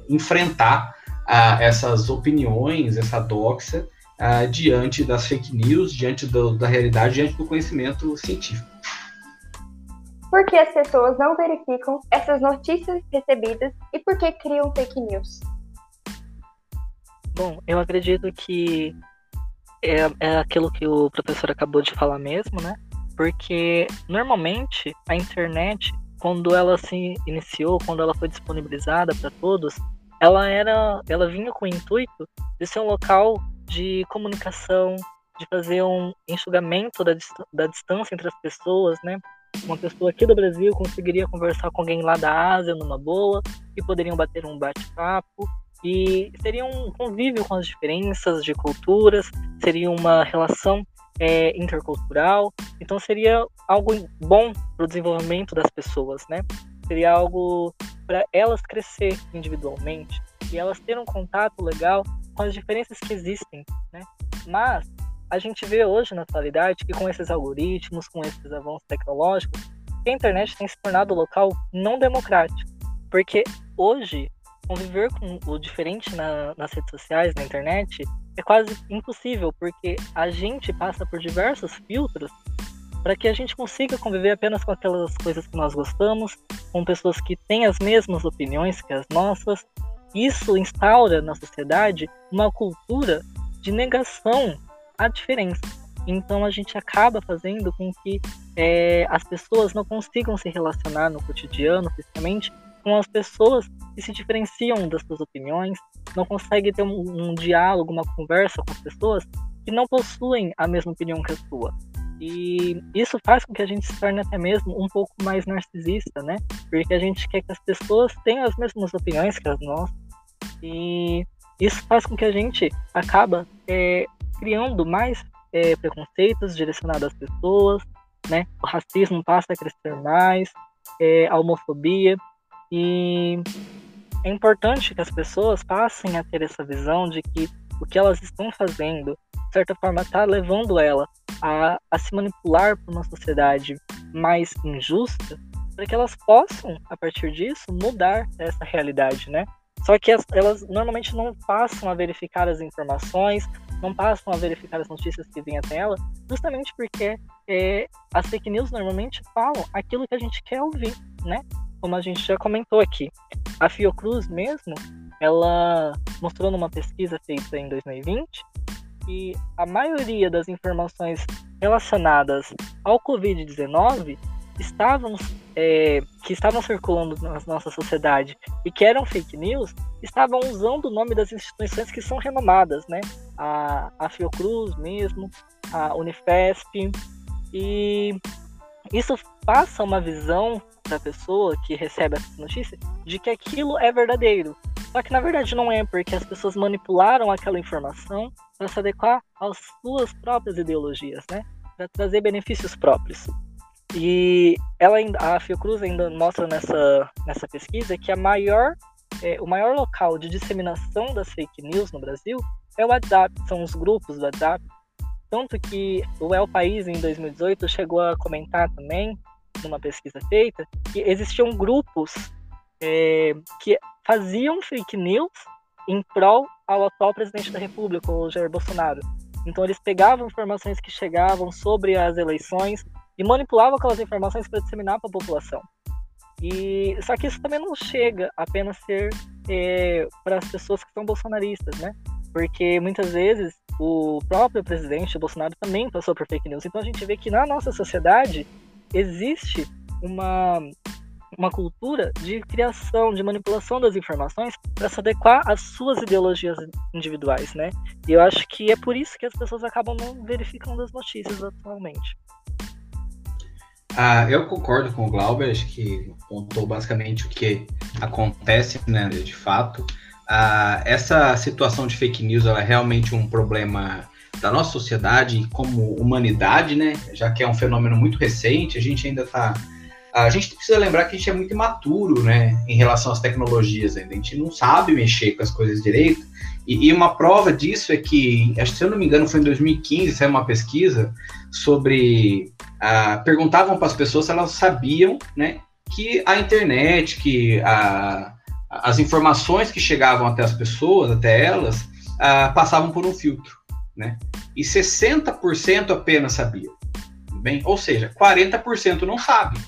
enfrentar uh, essas opiniões, essa doxa, uh, diante das fake news, diante do, da realidade, diante do conhecimento científico. Por que as pessoas não verificam essas notícias recebidas e por que criam fake news? Bom, eu acredito que é, é aquilo que o professor acabou de falar mesmo, né? Porque normalmente a internet, quando ela se iniciou, quando ela foi disponibilizada para todos, ela era, ela vinha com o intuito de ser um local de comunicação, de fazer um enxugamento da, da distância entre as pessoas, né? Uma pessoa aqui do Brasil conseguiria conversar com alguém lá da Ásia numa boa e poderiam bater um bate-papo e seria um convívio com as diferenças de culturas, seria uma relação é, intercultural, então seria algo bom para o desenvolvimento das pessoas, né? Seria algo para elas crescer individualmente e elas terem um contato legal com as diferenças que existem, né? Mas a gente vê hoje na atualidade que com esses algoritmos, com esses avanços tecnológicos, a internet tem se tornado um local não democrático. Porque hoje, conviver com o diferente na, nas redes sociais, na internet, é quase impossível, porque a gente passa por diversos filtros para que a gente consiga conviver apenas com aquelas coisas que nós gostamos, com pessoas que têm as mesmas opiniões que as nossas. Isso instaura na sociedade uma cultura de negação a diferença. Então a gente acaba fazendo com que é, as pessoas não consigam se relacionar no cotidiano, principalmente com as pessoas que se diferenciam das suas opiniões, não consegue ter um, um diálogo, uma conversa com as pessoas que não possuem a mesma opinião que a sua. E isso faz com que a gente se torne até mesmo um pouco mais narcisista, né? Porque a gente quer que as pessoas tenham as mesmas opiniões que as nossas. E isso faz com que a gente acaba é, criando mais é, preconceitos direcionados às pessoas, né? O racismo passa a crescer mais, é, a homofobia e é importante que as pessoas passem a ter essa visão de que o que elas estão fazendo, de certa forma, está levando ela a, a se manipular por uma sociedade mais injusta, para que elas possam, a partir disso, mudar essa realidade, né? Só que elas normalmente não passam a verificar as informações, não passam a verificar as notícias que vêm até ela, justamente porque é, as fake news normalmente falam aquilo que a gente quer ouvir, né? Como a gente já comentou aqui. A Fiocruz mesmo, ela mostrou numa pesquisa feita em 2020 que a maioria das informações relacionadas ao Covid-19 estavam é, que estavam circulando na nossa sociedade e que eram fake news estavam usando o nome das instituições que são renomadas, né? A, a Fiocruz mesmo, a Unifesp, e isso passa uma visão da pessoa que recebe essa notícia de que aquilo é verdadeiro. Só que na verdade não é, porque as pessoas manipularam aquela informação para se adequar às suas próprias ideologias, né? Para trazer benefícios próprios. E ela a Fiocruz ainda mostra nessa, nessa pesquisa que a maior, é, o maior local de disseminação das fake news no Brasil é o WhatsApp, são os grupos do WhatsApp. Tanto que o El País, em 2018, chegou a comentar também, numa pesquisa feita, que existiam grupos é, que faziam fake news em prol ao atual presidente da República, o Jair Bolsonaro. Então eles pegavam informações que chegavam sobre as eleições e manipulava aquelas informações para disseminar para a população. E só que isso também não chega apenas ser é, para as pessoas que são bolsonaristas, né? Porque muitas vezes o próprio presidente Bolsonaro também passou por fake news. Então a gente vê que na nossa sociedade existe uma uma cultura de criação, de manipulação das informações para se adequar às suas ideologias individuais, né? E eu acho que é por isso que as pessoas acabam não verificando as notícias atualmente. Ah, eu concordo com o Glauber, acho que contou basicamente o que acontece, né, de fato. Ah, essa situação de fake news é realmente um problema da nossa sociedade como humanidade, né? Já que é um fenômeno muito recente, a gente ainda está a gente precisa lembrar que a gente é muito imaturo, né, em relação às tecnologias ainda. A gente não sabe mexer com as coisas direito. E, e uma prova disso é que, se eu não me engano, foi em 2015, saiu uma pesquisa sobre. Uh, perguntavam para as pessoas se elas sabiam, né, que a internet, que a, as informações que chegavam até as pessoas, até elas, uh, passavam por um filtro, né? E 60% apenas sabia. Bem, ou seja, 40% não sabe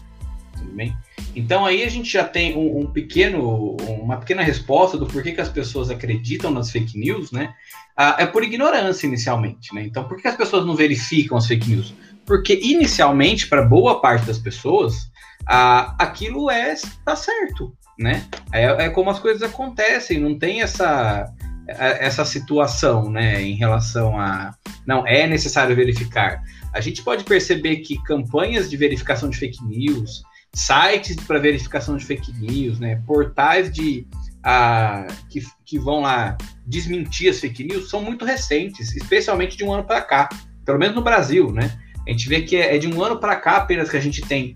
bem? Então aí a gente já tem um, um, pequeno, uma pequena resposta do porquê que as pessoas acreditam nas fake news, né? Ah, é por ignorância inicialmente, né? Então por que as pessoas não verificam as fake news? Porque inicialmente, para boa parte das pessoas, ah, aquilo é tá certo, né? É, é como as coisas acontecem, não tem essa essa situação, né, em relação a não é necessário verificar. A gente pode perceber que campanhas de verificação de fake news, sites para verificação de fake news, né, portais de a, que, que vão lá desmentir as fake news são muito recentes, especialmente de um ano para cá, pelo menos no Brasil, né? A gente vê que é, é de um ano para cá apenas que a gente tem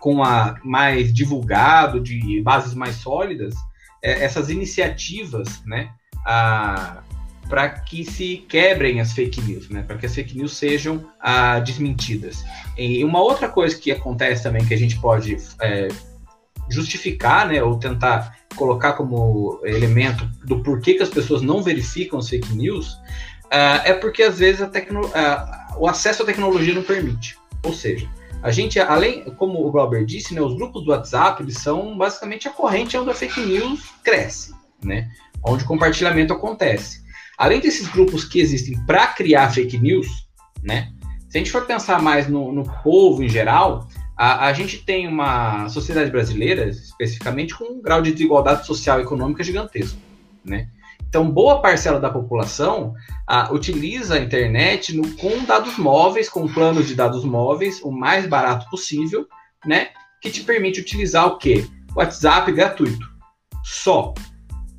com a mais divulgado, de bases mais sólidas, é, essas iniciativas, né, para que se quebrem as fake news, né? Para que as fake news sejam ah, desmentidas. E uma outra coisa que acontece também que a gente pode é, justificar, né, ou tentar colocar como elemento do porquê que as pessoas não verificam as fake news, ah, é porque às vezes a tecno, ah, o acesso à tecnologia não permite. Ou seja, a gente, além, como o Glauber disse, né, os grupos do WhatsApp eles são basicamente a corrente onde a fake news cresce, né? Onde o compartilhamento acontece além desses grupos que existem para criar fake news, né? Se a gente for pensar mais no, no povo em geral, a, a, gente tem uma sociedade brasileira, especificamente, com um grau de desigualdade social e econômica gigantesco, né? Então, boa parcela da população a, utiliza a internet no, com dados móveis, com planos de dados móveis, o mais barato possível, né? Que te permite utilizar o quê? WhatsApp gratuito. Só,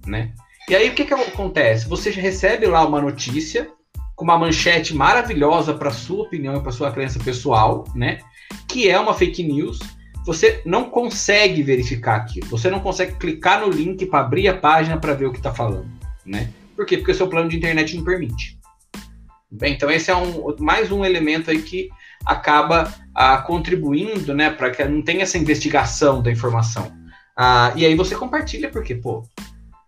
né? E aí o que, que acontece? Você recebe lá uma notícia com uma manchete maravilhosa para sua opinião e para sua crença pessoal, né? Que é uma fake news. Você não consegue verificar aquilo. Você não consegue clicar no link para abrir a página para ver o que está falando, né? Por quê? Porque o seu plano de internet não permite. Bem, então esse é um, mais um elemento aí que acaba ah, contribuindo, né, para que não tenha essa investigação da informação. Ah, e aí você compartilha, porque, pô,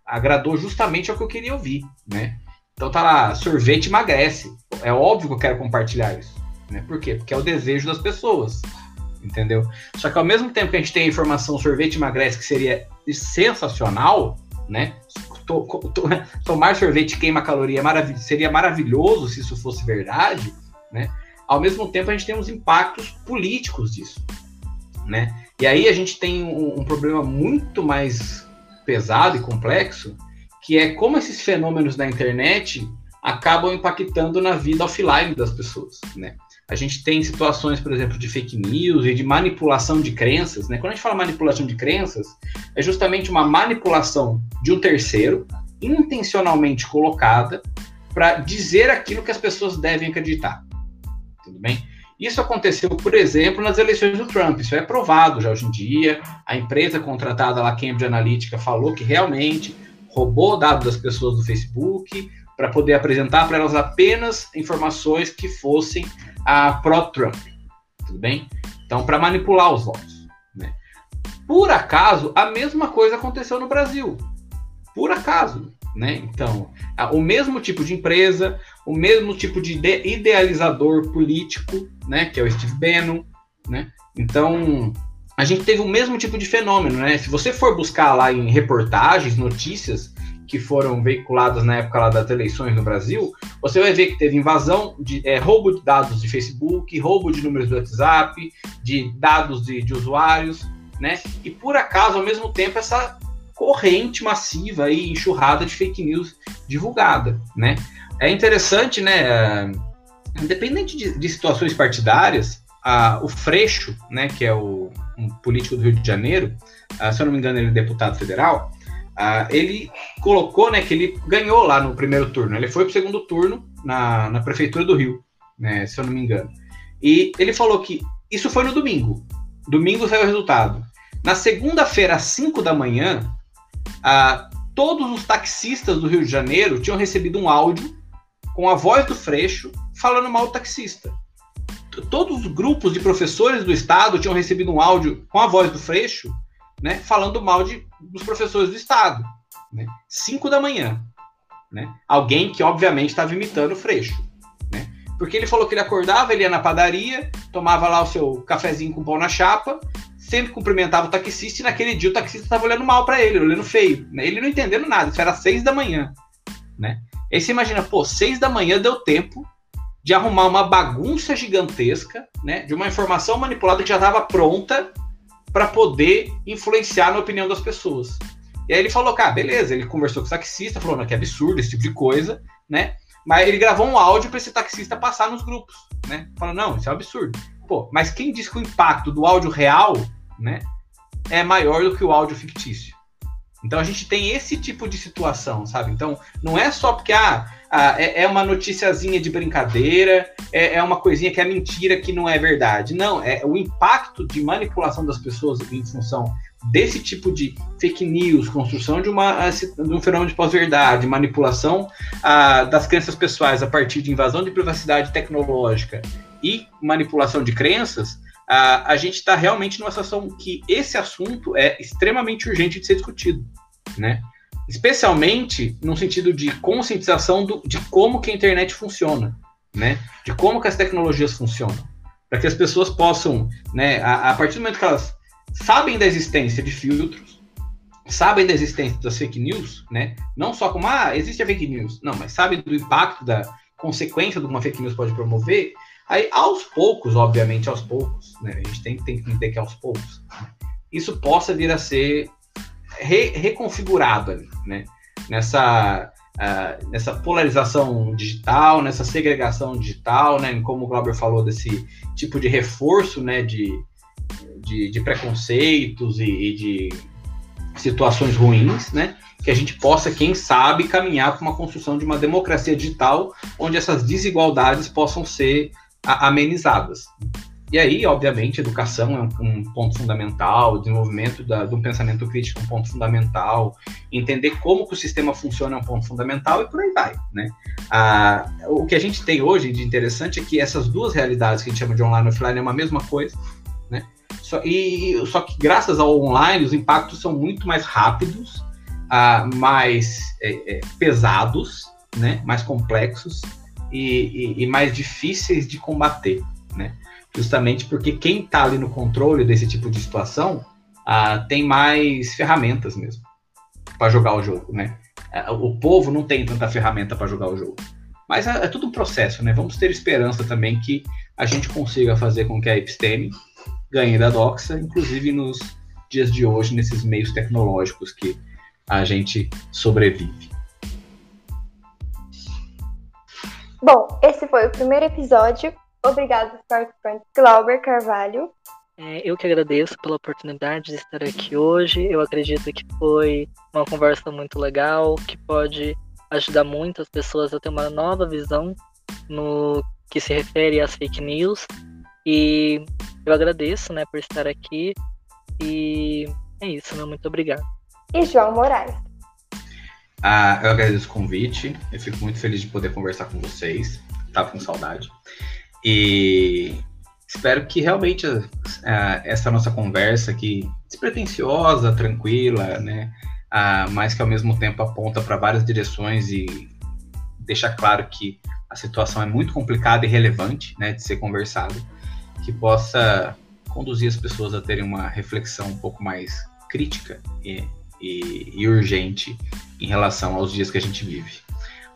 agradou justamente ao que eu queria ouvir, né? Então tá lá, sorvete emagrece. É óbvio que eu quero compartilhar isso. Né? Por quê? Porque é o desejo das pessoas. Entendeu? Só que ao mesmo tempo que a gente tem a informação sorvete emagrece, que seria sensacional, né? Tomar sorvete queima caloria é seria maravilhoso se isso fosse verdade, né? Ao mesmo tempo a gente tem os impactos políticos disso. né? E aí a gente tem um, um problema muito mais pesado e complexo, que é como esses fenômenos da internet acabam impactando na vida offline das pessoas, né? A gente tem situações, por exemplo, de fake news e de manipulação de crenças, né? Quando a gente fala manipulação de crenças, é justamente uma manipulação de um terceiro, intencionalmente colocada, para dizer aquilo que as pessoas devem acreditar. Tudo bem? Isso aconteceu, por exemplo, nas eleições do Trump. Isso é provado já hoje em dia. A empresa contratada lá, Cambridge Analytica, falou que realmente roubou dados das pessoas do Facebook para poder apresentar para elas apenas informações que fossem a pró-Trump. Tudo bem? Então, para manipular os votos. Né? Por acaso, a mesma coisa aconteceu no Brasil. Por acaso. Né? Então, o mesmo tipo de empresa, o mesmo tipo de idealizador político, né? que é o Steve Bannon. Né? Então, a gente teve o mesmo tipo de fenômeno. Né? Se você for buscar lá em reportagens, notícias, que foram veiculadas na época lá das eleições no Brasil, você vai ver que teve invasão de é, roubo de dados de Facebook, roubo de números do WhatsApp, de dados de, de usuários, né? E por acaso, ao mesmo tempo, essa corrente massiva e enxurrada de fake news divulgada, né? É interessante, né? Independente de, de situações partidárias, o Freixo, né, que é o, um político do Rio de Janeiro, se eu não me engano, ele é deputado federal, Uh, ele colocou, né, que ele ganhou lá no primeiro turno. Ele foi para o segundo turno na, na prefeitura do Rio, né, se eu não me engano. E ele falou que isso foi no domingo. Domingo saiu o resultado. Na segunda-feira, às 5 da manhã, uh, todos os taxistas do Rio de Janeiro tinham recebido um áudio com a voz do Freixo falando mal do taxista. Todos os grupos de professores do estado tinham recebido um áudio com a voz do Freixo né, falando mal de, dos professores do Estado. Né? Cinco da manhã. Né? Alguém que, obviamente, estava imitando o Freixo. Né? Porque ele falou que ele acordava, ele ia na padaria, tomava lá o seu cafezinho com pão na chapa, sempre cumprimentava o taxista e naquele dia o taxista estava olhando mal para ele, olhando feio. Né? Ele não entendendo nada, isso era seis da manhã. Né? Aí você imagina, pô, seis da manhã deu tempo de arrumar uma bagunça gigantesca, né, de uma informação manipulada que já estava pronta para poder influenciar na opinião das pessoas. E aí ele falou, cara, beleza, ele conversou com o taxista, falou, não, que absurdo esse tipo de coisa, né? Mas ele gravou um áudio para esse taxista passar nos grupos, né? Falou, não, isso é um absurdo. Pô, mas quem diz que o impacto do áudio real, né, é maior do que o áudio fictício? Então a gente tem esse tipo de situação, sabe? Então não é só porque ah, ah é, é, uma noticiazinha de brincadeira, é, é, uma coisinha que é mentira que não é verdade. Não, é o impacto de manipulação das pessoas em função desse tipo de fake news, construção de, uma, de um fenômeno de pós-verdade, manipulação ah, das crenças pessoais a partir de invasão de privacidade tecnológica e manipulação de crenças, a, a gente está realmente numa situação que esse assunto é extremamente urgente de ser discutido, né? Especialmente no sentido de conscientização do, de como que a internet funciona, né? De como que as tecnologias funcionam, para que as pessoas possam, né? A, a partir do momento que elas sabem da existência de filtros, sabem da existência das fake news, né? Não só como ah existe a fake news, não, mas sabem do impacto da consequência de uma fake news pode promover, Aí, aos poucos, obviamente, aos poucos, né, a gente tem, tem que entender que aos poucos, né, isso possa vir a ser re, reconfigurado ali, né, nessa, uh, nessa polarização digital, nessa segregação digital, né, como o Glauber falou, desse tipo de reforço né, de, de, de preconceitos e, e de situações ruins, né? que a gente possa, quem sabe, caminhar para uma construção de uma democracia digital onde essas desigualdades possam ser amenizadas. E aí, obviamente, educação é um, ponto fundamental, desenvolvimento da, pensamento crítico é um ponto fundamental, entender como que o sistema funciona é um ponto fundamental e por aí vai, né? Ah, o que a gente tem hoje de interessante é que essas duas realidades que a gente chama de online e offline é uma mesma coisa, né? Só, e, só que graças ao online os impactos são muito mais rápidos, ah, mais é, é, pesados, né? mais complexos, e, e, e mais difíceis de combater, né? Justamente porque quem está ali no controle desse tipo de situação ah, tem mais ferramentas mesmo para jogar o jogo, né? Ah, o povo não tem tanta ferramenta para jogar o jogo. Mas é, é, tudo um processo, né? Vamos ter esperança também que a gente consiga fazer com que a episteme ganhe da Doxa, inclusive nos dias de hoje, nesses meios tecnológicos que a gente sobrevive. Bom, esse foi o primeiro episódio. Obrigado, participante Glauber Carvalho. É, eu que agradeço pela oportunidade de estar aqui hoje. Eu acredito que foi uma conversa muito legal, que pode ajudar muitas pessoas a ter uma nova visão no que se refere às fake news. E eu agradeço né, por estar aqui. E é isso, né? Muito obrigado. E João Moraes. Ah, eu agradeço o convite. Eu fico muito feliz de poder conversar com vocês. Tava com saudade. E espero que realmente uh, essa nossa conversa aqui, despretensiosa, tranquila, né? Uh, mas que ao mesmo tempo aponta para várias direções e deixa claro que a situação é muito complicada e relevante né, de ser conversado, que possa conduzir as pessoas a terem uma reflexão um pouco mais crítica e e, e urgente em relação aos dias que a gente vive.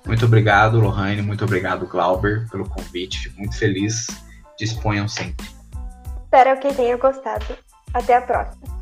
Muito obrigado, Lohane, muito obrigado, Glauber, pelo convite. Muito feliz. Disponham sempre. Espero que tenham gostado. Até a próxima.